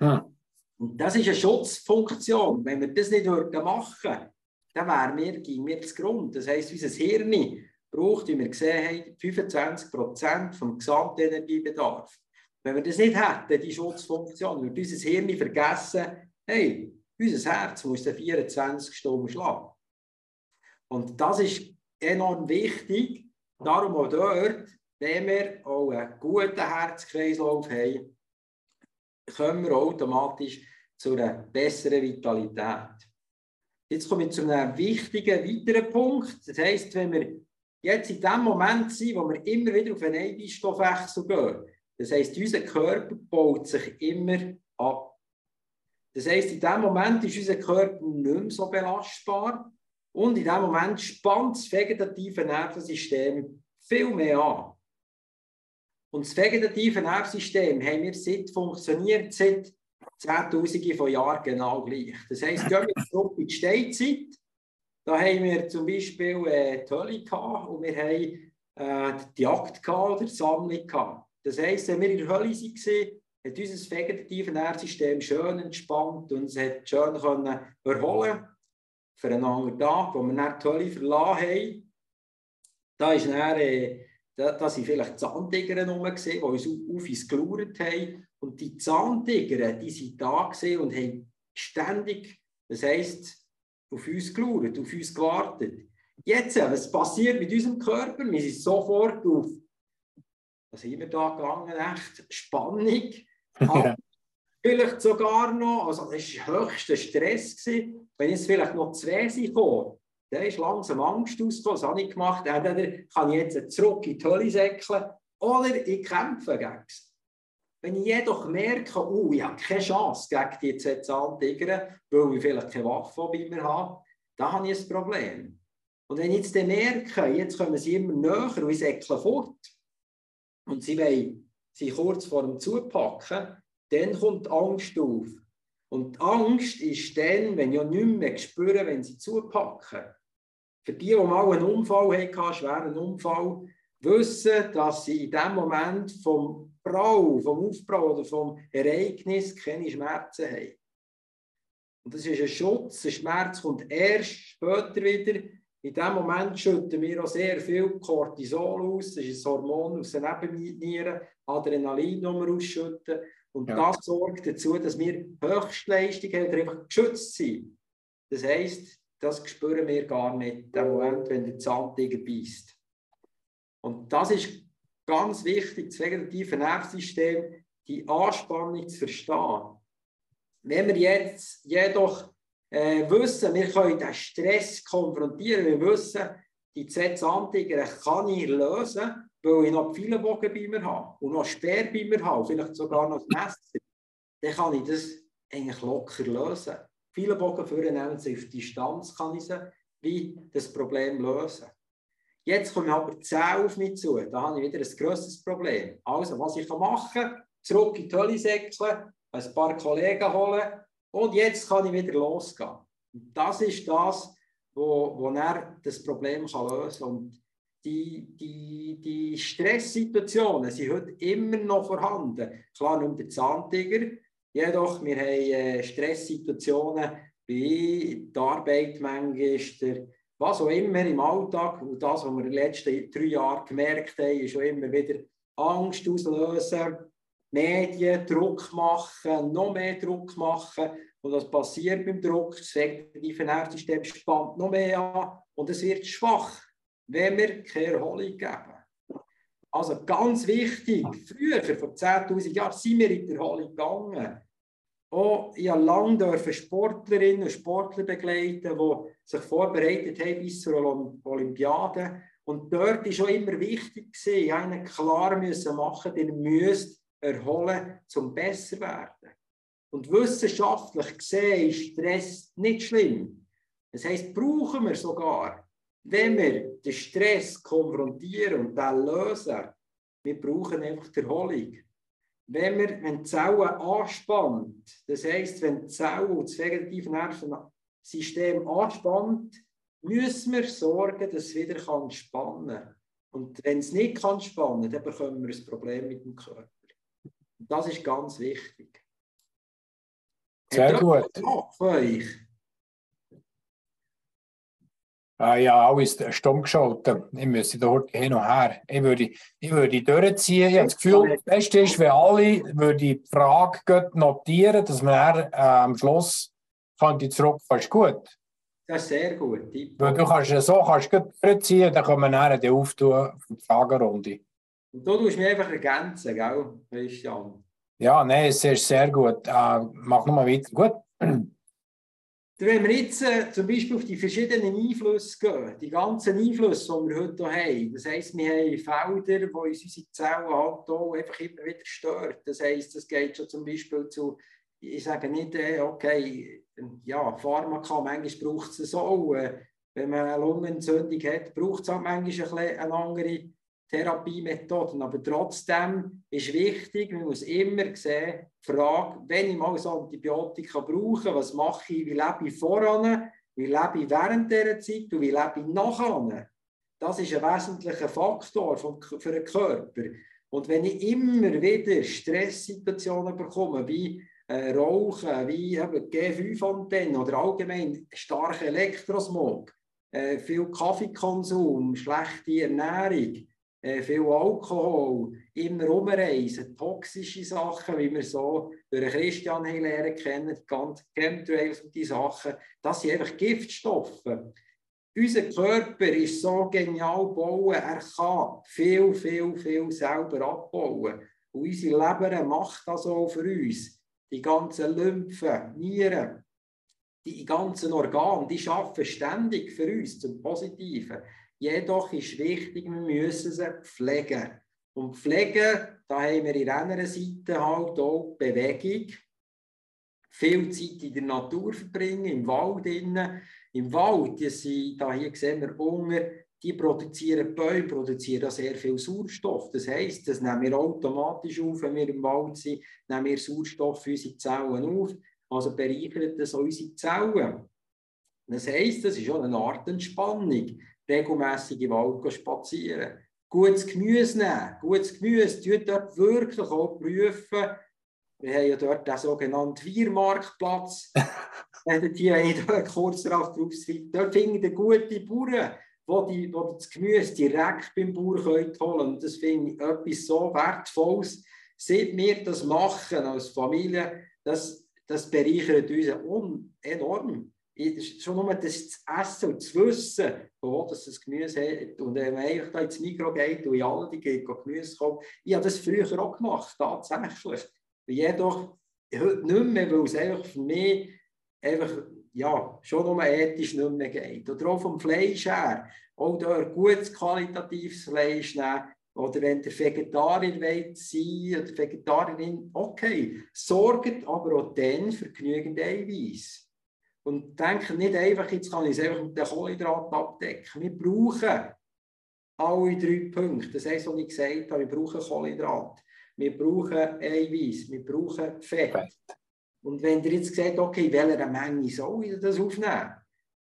Hm. Und das ist eine Schutzfunktion. Wenn wir das nicht machen würden, dann wären wir, gingen wir zu Grund. Das heisst, unser Hirn braucht, wie wir gesehen haben, 25 Prozent vom Gesamtenergiebedarf. Wenn wir das nicht hätten, die Schutzfunktion, würde unser Hirn vergessen, hey, unser Herz muss 24 Stunden schlagen. Und das ist enorm wichtig. Darum auch dort, wenn wir auch einen guten Herzkreislauf haben, kommen wir automatisch zu einer besseren Vitalität. Jetzt komme ich zu einem wichtigen weiteren Punkt. Das heisst, wenn wir jetzt in dem Moment sind, wo wir immer wieder auf einen Eiweißstoffwechsel gehen, das heisst, unser Körper baut sich immer ab. Das heisst, in dem Moment ist unser Körper nicht mehr so belastbar und in dem Moment spannt das vegetative Nervensystem viel mehr an. Und das vegetative Nervensystem haben wir seit funktioniert seit Zehntausende von Jahren genau gleich. Das heisst, gehen wir zurück in die Steinzeit. Da haben wir zum Beispiel äh, die Hölle gehabt und wir haben äh, die Jagd gehabt oder die Sammlung gehabt. Das heisst, wenn wir in der Hölle waren, hat unser vegetative Nervensystem schön entspannt und es hat schön können erholen für einen anderen Tag, wo wir dann die Hölle verlassen haben. Da ist dann, äh, da, da sind vielleicht Zahntiger rum, die uns auf uns geschaut haben. Und die Zahntiger, die sind da und haben ständig, das heisst, auf uns geschaut, auf uns gewartet. Jetzt, äh, was passiert mit unserem Körper? Wir sind sofort auf, was sind wir da gegangen? Echt Spannung. Vielleicht sogar noch, also das war höchster Stress. Gewesen. Wenn jetzt vielleicht noch zwei sind gekommen, dann ist langsam Angst ausgekommen, das habe ich gemacht. Entweder kann ich jetzt zurück in die Hölle säckeln oder ich kämpfe gegen sie. Wenn ich jedoch merke, oh, ich habe keine Chance gegen die Z-Zahntiger, weil ich vielleicht keine Waffe bei mir habe, dann habe ich ein Problem. Und wenn ich jetzt merke, jetzt kommen sie immer näher und ich säckle fort und sie wollen sie kurz vor dem Zupacken, dann kommt Angst auf. Und die Angst ist dann, wenn ich nicht mehr spüre, wenn sie zupacken. Für die, die mal einen Unfall hatten, schweren Unfall, wissen, dass sie in dem Moment vom Brau, vom Aufprall oder vom Ereignis keine Schmerzen haben. Und das ist ein Schutz, ein Schmerz kommt erst später wieder. In dem Moment schütten wir auch sehr viel Cortisol aus, das ist ein Hormon aus den Nebennieren, Adrenalin, das wir ausschütten. Und ja. das sorgt dazu, dass wir Höchstleistung haben oder einfach geschützt sind. Das heisst, das spüren wir gar nicht, dem Moment, wenn der Zahntiger beißt. Und das ist ganz wichtig, das vegetative Nervensystem, die Anspannung zu verstehen. Wenn wir jetzt jedoch äh, wissen, wir können den Stress konfrontieren, wir wissen, die Z-Zahntiger kann ich lösen, weil ich noch viele Bogen bei mir habe und noch Speer bei mir habe, vielleicht sogar noch das Messer, dann kann ich das eigentlich locker lösen. Viele Bogen führen nehmen sie auf Distanz, kann ich sie wie das Problem lösen. Jetzt kommen aber 10 auf mich zu, da habe ich wieder ein grosses Problem. Also, was ich machen kann, zurück in die Hölle säckeln, ein paar Kollegen holen und jetzt kann ich wieder losgehen. Das ist das, wo, wo er das Problem kann lösen kann die, die, die Stresssituationen sind heute immer noch vorhanden. Klar, nur der Zahntiger, jedoch wir haben äh, Stresssituationen wie die Arbeit manchmal, was auch immer im Alltag. Und das, was wir in den letzten drei Jahren gemerkt haben, ist schon immer wieder Angst auslösen, Medien Druck machen, noch mehr Druck machen. Und was passiert beim Druck? Das vegetative Nervensystem spannt noch mehr an und es wird schwach wenn wir keine Erholung geben. Also ganz wichtig, früher, vor 10.000 Jahren, sind wir in die Erholung gegangen. Auch ich habe lange Sportlerinnen und Sportler begleiten, die sich vorbereitet haben bis zur Olympiade. Und dort war schon immer wichtig, ich musste klar machen, den müsst erholen, zum besser werden. Und wissenschaftlich gesehen ist Stress nicht schlimm. Das heisst, brauchen wir sogar wenn wir den Stress konfrontieren und den lösen, wir brauchen einfach die Erholung. Wenn wir wenn die Zellen anspannt, das heisst, wenn die Zelle und das vegetative Nervensystem anspannt, müssen wir sorgen, dass es wieder entspannen kann. Und wenn es nicht kann spannen, dann bekommen wir ein Problem mit dem Körper. Und das ist ganz wichtig. Sehr Hat gut. Für euch? Ah, ja, alles stumm geschaltet. Ich müsste dort hin und her. Ich würde, ich würde durchziehen. Ich habe das Gefühl, das Beste ist, wenn alle würde die Frage notieren, dass man dann, äh, am Schluss zurück. Das ist gut. Das ist sehr gut. Weil du kannst ja so kannst du durchziehen, dann können wir dann die auftun für die Fragerunde. Und du tust mich einfach ergänzen, gell, Christian? Ja, nein, es ist sehr gut. Äh, mach nochmal weiter. Gut. Wenn wir jetzt äh, zum Beispiel auf die verschiedenen Einflüsse gehen, die ganzen Einflüsse, die wir heute haben, das heisst, wir haben Felder, die uns unsere Zellen halt auch einfach immer wieder stört. Das heisst, das geht schon zum Beispiel zu, ich sage nicht, äh, okay, ja, Pharmaka, manchmal braucht es es auch. Äh, wenn man eine Lungenentzündung hat, braucht es auch manchmal ein eine andere Therapiemethoden. Aber trotzdem ist wichtig, man muss immer sehen, die Frage, wenn ich mal ein Antibiotika brauche, was mache ich, wie lebe ich voran, wie lebe ich während dieser Zeit und wie lebe ich nachher. Das ist ein wesentlicher Faktor für den Körper. Und wenn ich immer wieder Stresssituationen bekomme, wie äh, Rauchen, wie eben G5-Antennen oder allgemein starker Elektrosmog, äh, viel Kaffeekonsum, schlechte Ernährung, äh, viel Alkohol, immer rumreisen, toxische Sachen, wie wir so durch Christian lernen kennen, die ganzen Chemtrails und die Sachen, das sind einfach Giftstoffe. Unser Körper ist so genial gebaut, er kann viel, viel, viel selber abbauen. Und unsere Leber macht das auch für uns. Die ganzen Lymphen, Nieren, die ganzen Organe, die arbeiten ständig für uns zum Positiven. Jedoch ist wichtig, wir müssen sie pflegen. Und pflegen, da haben wir in einer Seite halt auch Bewegung, viel Zeit in der Natur verbringen, im Wald innen. Im Wald, die da hier sehen wir Hunger, die produzieren Bäume, produzieren sehr viel Sauerstoff. Das heisst, das nehmen wir automatisch auf, wenn wir im Wald sind, nehmen wir Sauerstoff für unsere Zellen auf. Also bereichert das unsere Zellen. Das heisst, das ist schon eine Art Entspannung. Regelmässig im Wald spazieren. Gutes Gemüse nehmen. Gutes Gemüse, tut dort wirklich auch prüfen. Wir haben ja dort den sogenannten Viermarktplatz. wenn ich dort kurz darauf drauf dort finden wir gute Bauern wo, die, wo das Gemüse direkt beim Bauer holen können. Und das finde ich etwas so Wertvolles. Seit wir das machen als Familie, das, das bereichert uns enorm. Schon nur das essen und zu wissen, wo das, das Gemüse hat. Und wenn man einfach da ins Mikro geht und in alle die Gemüse kommt. Ich habe das früher auch gemacht, tatsächlich. Jedoch heute nicht mehr, weil es einfach für mich einfach ja, schon um ethisch nicht mehr geht. Oder auch vom Fleisch her, auch da gutes qualitatives Fleisch nehmen. Oder wenn der Vegetarier will sein oder Vegetarierin, okay, sorgt aber auch dann für genügend Eiweiß. Und denkt nicht einfach, jetzt kann ich es einfach mit den Kohlenhydraten abdecken. Wir brauchen alle drei Punkte. Das heisst, was ich gesagt habe, wir brauchen Kohlenhydrate, wir brauchen Eiweiß, wir brauchen Fett. Und wenn ihr jetzt sagt, okay, in welcher Menge soll ich das aufnehmen?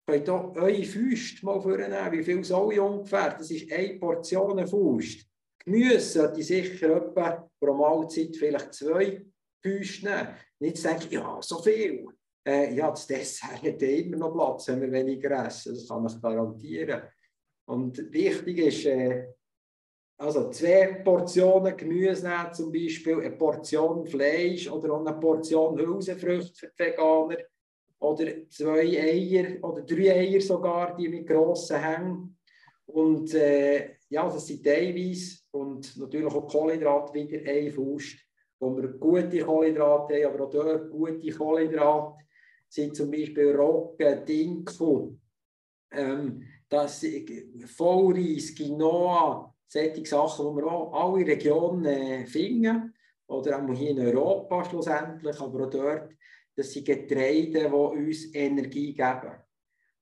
Könnt ihr eure Füße mal vornehmen. Wie viel soll ich ungefähr? Das ist eine Portion Faust. Gemüse sollte ich sicher etwa pro Mahlzeit vielleicht zwei Füße nehmen. Nicht sagen, ja, so viel. Äh, ja, das Dessert hat immer noch Platz, wenn wir weniger essen. Das kann ich garantieren. Und wichtig ist, äh, also zwei Portionen Gemüse nehmen, zum Beispiel eine Portion Fleisch oder auch eine Portion Hülsenfrüchte für die Veganer. Oder zwei Eier oder drei Eier sogar, die mit grossen Hängen. Und äh, ja, das sind Eiweiß und natürlich auch Kohlenhydrate wieder ein Faust, wo wir gute Kohlenhydrate haben, aber auch dort gute Kohlenhydrate sind zum Beispiel Roggen, Dinkel, ähm, das Vollreis, Quinoa, solche Sachen, die wir auch alle Regionen äh, finden, oder auch hier in Europa schlussendlich, aber auch dort, das sind Getreide, die uns Energie geben.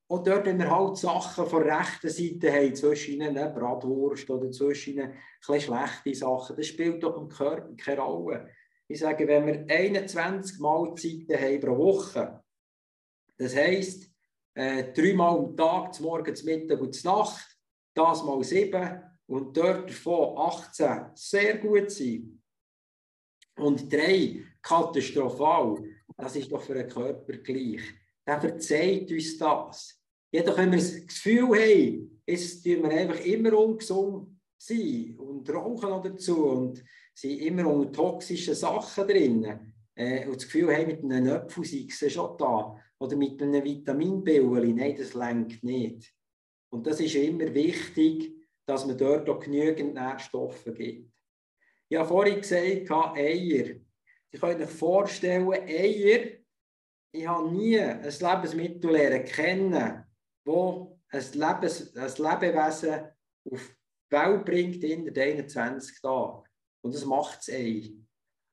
Und dort, wenn wir halt Sachen von der rechten Seite haben, zwischen ihnen eine Bratwurst oder zwischen ihnen schlechte Sachen, das spielt doch im Körper keine Rolle. Ich sage, wenn wir 21 Mahlzeiten haben pro Woche, das heisst, äh, dreimal am Tag, zum Morgen, zum Mittag und zur Nacht, das mal sieben, und dort davon 18 sehr gut sind und drei katastrophal, das ist doch für den Körper gleich. Der verzeiht uns das. Jedoch, wenn wir das Gefühl haben, jetzt tun wir einfach immer ungesund sein und rauchen noch dazu und sind immer unter toxischen Sachen drin äh, und das Gefühl haben, mit einem Apfel sei es schon da oder mit einem Vitaminbillchen, nein, das lenkt nicht. Und das ist immer wichtig, dass man dort auch genügend Nährstoffe gibt. Ich habe vorhin gesagt, Eier. Sie können sich vorstellen, Eier, ich habe nie ein Lebensmittel lernen kennen, wo ein, Lebens, ein Lebewesen auf die Welt bringt in 21 Tagen. Und das macht das Ei.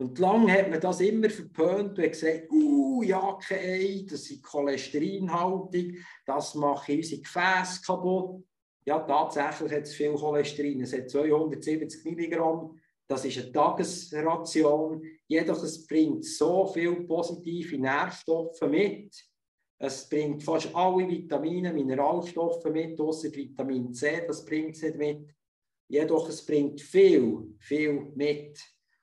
Und lange hat man das immer verpönt und gesagt, uh, ja, kein Ei, das ist cholesterinhaltig, das macht unsere Gefäße kaputt. Ja, tatsächlich hat es viel Cholesterin. Es hat 270 Milligramm. Das ist eine Tagesration. Jedoch es bringt so viele positive Nährstoffe mit. Es bringt fast alle Vitamine, Mineralstoffe mit, außer Vitamin C, das bringt es nicht mit. Jedoch es bringt viel, viel mit.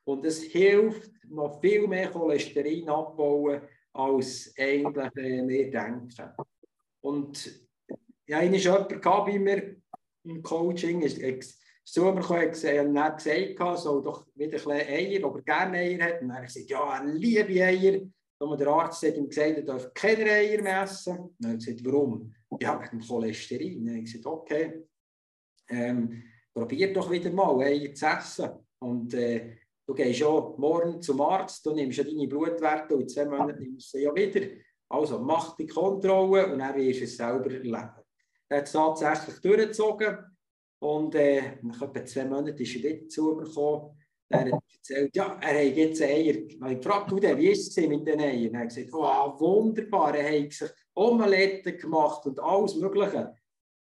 Und es hilft, noch viel mehr Cholesterin abbauen, als eigentlich äh, wir denken. Und ja, ich hatte jemanden bei mir im Coaching, ist zu mir gekommen und hat gesagt, soll doch wieder ein bisschen Eier, er gerne Eier hat. Und er hat gesagt, ja, er liebe Eier. Und der Arzt hat ihm gesagt, er darf keine Eier mehr essen. Und er hat gesagt, warum? Ja, wegen Cholesterin. Und hat gesagt, okay, ähm, probier doch wieder mal Eier zu essen. Und äh, du gehst ja morgen zum Arzt, du nimmst ja deine Blutwerte und in zwei Monaten nimmst du sie ja wieder. Also mach die Kontrolle und dann wirst du es selber erleben. Er hat es tatsächlich durchgezogen und äh, nach etwa zwei Monaten ist er wieder zu mir gekommen. Er hat erzählt, ja, er hat jetzt Eier. Ich habe gefragt, wie ist es mit den Eiern? Er hat gesagt, oh, wunderbar, er hat sich Omeletten gemacht und alles Mögliche.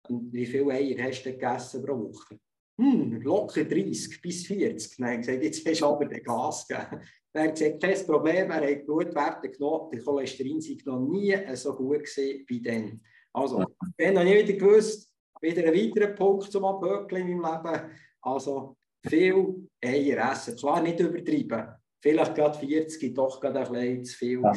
Und wie viele Eier hast du gegessen pro Woche? Hm, locker 30 bis 40. Dann habe ich gesagt, jetzt hast du aber den Gas gegeben. Dann hat gesagt, kein Problem, er hat Blutwerte genommen, der Cholesterin sei noch nie so gut gesehen wie dann. Also, dann habe ich wieder gewusst, wieder ein weiterer Punkt zum Abhökeln in meinem Leben. Also, viel Eier essen. Klar, nicht übertreiben. Vielleicht gerade 40, doch gerade ein bisschen zu viel. Ja.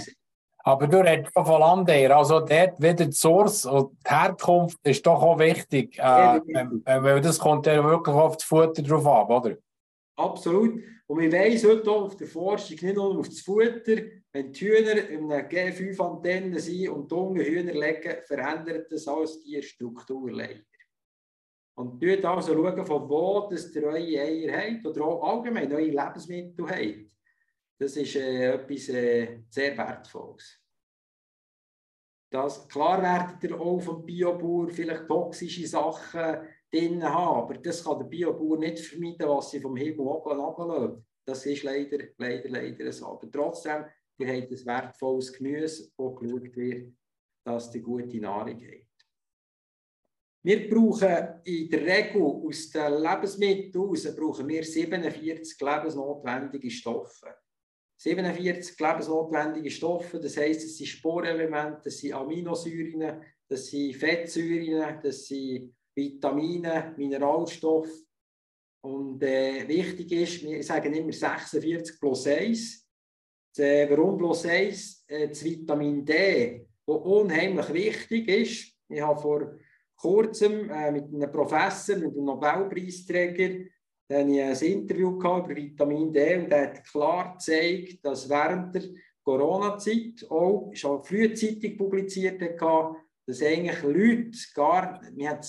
Aber du redest von Landeier, also dort wieder die Source und die Herkunft ist doch auch wichtig, äh, äh, weil das kommt ja wirklich auf das Futter drauf ab, oder? Absolut. Und wir weisen heute auch auf der Forschung nicht nur auf das Futter. Wenn die Hühner in einer G5-Antenne sind und junge Hühner legen, verändert das alles die Struktur leider. Und schaut also, schauen, von wo das ihr eure Eier habt oder auch allgemein eure Lebensmittel habt. Das ist äh, etwas äh, sehr Wertvolles. Das, klar werdet ihr auch vom Biobauer vielleicht toxische Sachen drin haben, aber das kann der Biobauer nicht vermeiden, was sie vom Himmel runterlassen. Das ist leider, leider, leider so. Aber trotzdem, ihr habt ein wertvolles Gemüse, wo geschaut wird, dass die gute Nahrung habt. Wir brauchen in der Regel aus den Lebensmitteln brauchen wir 47 lebensnotwendige Stoffe. 47 lebensnotwendige Stoffe, das heisst, es sind Sporelemente, das sind Aminosäuren, das sind Fettsäuren, das sind Vitamine, Mineralstoffe. Und äh, wichtig ist, wir sagen immer 46 plus 1. Äh, warum plus 1? Äh, das Vitamin D, das unheimlich wichtig ist. Ich habe vor kurzem äh, mit einem Professor, mit einem Nobelpreisträger, dann ich ein Interview über Vitamin D und der hat klar gezeigt, dass während der Corona-Zeit auch schon frühzeitig publiziert hat, dass eigentlich Leute gar, wir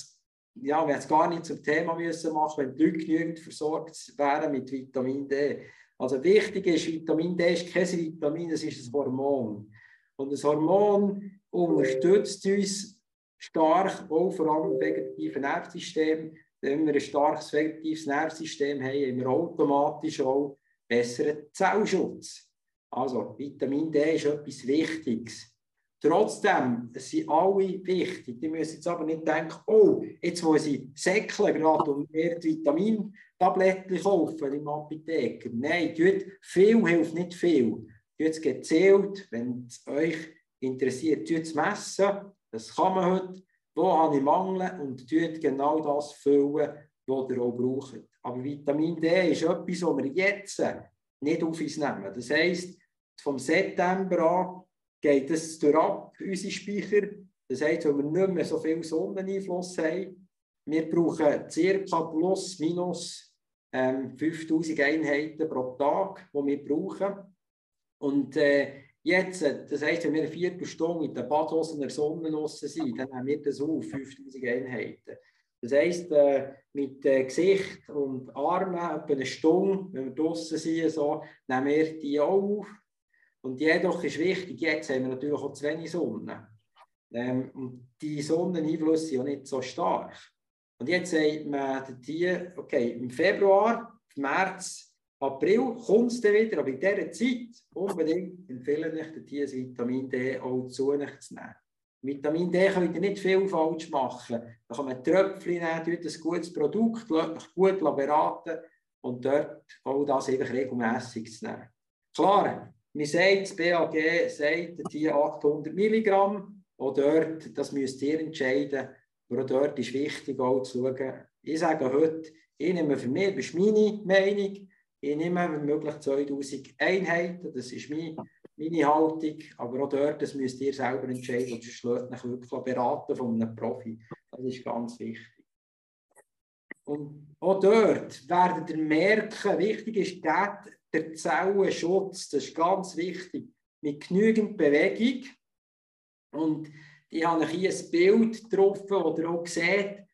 ja, wir es gar nicht zum Thema müssen machen, wenn die Leute genügend versorgt wären mit Vitamin D. Also wichtig ist, Vitamin D ist kein Vitamin, es ist ein Hormon. Und das Hormon unterstützt uns stark, auch vor allem im vegetativen Nervensystem. Wenn wir ein starkes vegetatives Nervensystem haben, haben wir automatisch auch besseren Zellschutz. Also Vitamin D ist etwas Wichtiges. Trotzdem, es sind alle wichtig. Die müssen jetzt aber nicht denken, oh, jetzt muss ich säckeln gerade und mehr Vitamintabletten kaufen im Apotheker. Nein, tut, viel hilft nicht viel. Tut es gezählt, wenn es euch interessiert, tut es messen. Das kann man heute. Wo habe ich Mangel? Und tut genau das füllen, was ihr auch braucht. Aber Vitamin D ist etwas, was wir jetzt nicht auf uns nehmen. Das heisst, vom September an geht es durch ab, unsere Speicher. Das heisst, wenn wir nicht mehr so viel Sonneneinfluss haben, wir brauchen ca. plus minus ähm, 5000 Einheiten pro Tag, die wir brauchen. Und äh, jetzt, das heisst, wenn wir eine Viertelstunde mit den Badhosen in der Sonne sind, dann haben wir das auf, 5000 Einheiten. Das heisst, äh, mit äh, Gesicht und Armen etwa eine Stunde, wenn wir draußen sind, so, nehmen wir die auch auf. Und jedoch ist wichtig, jetzt haben wir natürlich auch zu wenig Sonne. Ähm, und die Sonneneinflüsse sind ja nicht so stark. Und jetzt sagt man hier, okay, im Februar, März, April kommt es dann wieder, aber in dieser Zeit unbedingt empfehle ich dir, das Vitamin D auch zu sich zu nehmen. Vitamin D könnt ihr nicht viel falsch machen. Da kann man Tröpfchen nehmen, tut ein gutes Produkt, gut beraten und dort auch das einfach regelmäßig zu nehmen. Klar, man sagt, das BAG sagt die 800 Milligramm, auch dort, das müsst ihr entscheiden, aber auch dort ist wichtig auch zu schauen, ich sage heute, ich nehme für mich, das ist meine Meinung, ich nehme wenn möglich 2000 Einheiten, das ist meine meine Haltung, aber auch dort, das müsst ihr selber entscheiden und sonst euch wirklich beraten von einem Profi. Das ist ganz wichtig. Und auch dort werdet ihr merken, wichtig ist der, der Zellenschutz, das ist ganz wichtig, mit genügend Bewegung. Und ich habe hier ein Bild getroffen, wo ihr auch seht,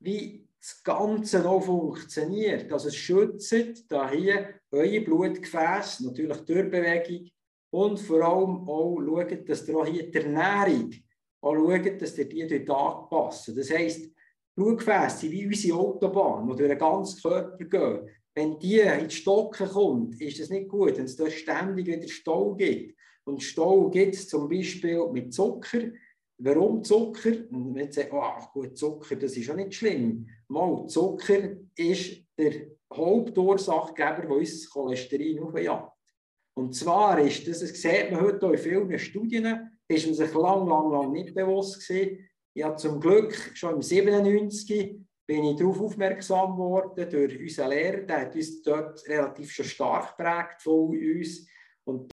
wie das Ganze noch funktioniert. Also es schützt da hier eure Blutgefäße, natürlich durch Bewegung, und vor allem auch schauen, dass ihr auch hier die Ernährung auch schaut, dass ihr die dort anpassen. Das heisst, Blutgefäße sind wie unsere Autobahn, die durch den ganzen Körper gehen. Wenn die in die Stocken kommt, ist das nicht gut, wenn es da ständig wieder Stau gibt. Und Stau gibt es zum Beispiel mit Zucker. Warum Zucker? Und wenn sagt, oh, gut, Zucker, das ist ja nicht schlimm. Mal, Zucker ist der Hauptursachgeber, der unser Cholesterin aufjagt. Und zwar ist das, das sieht man heute in vielen Studien, ist man sich lang, lang, lang nicht bewusst gewesen. Ich habe zum Glück schon im 97 bin ich darauf aufmerksam geworden durch unseren Lehrer, der hat uns dort relativ schon stark geprägt von uns.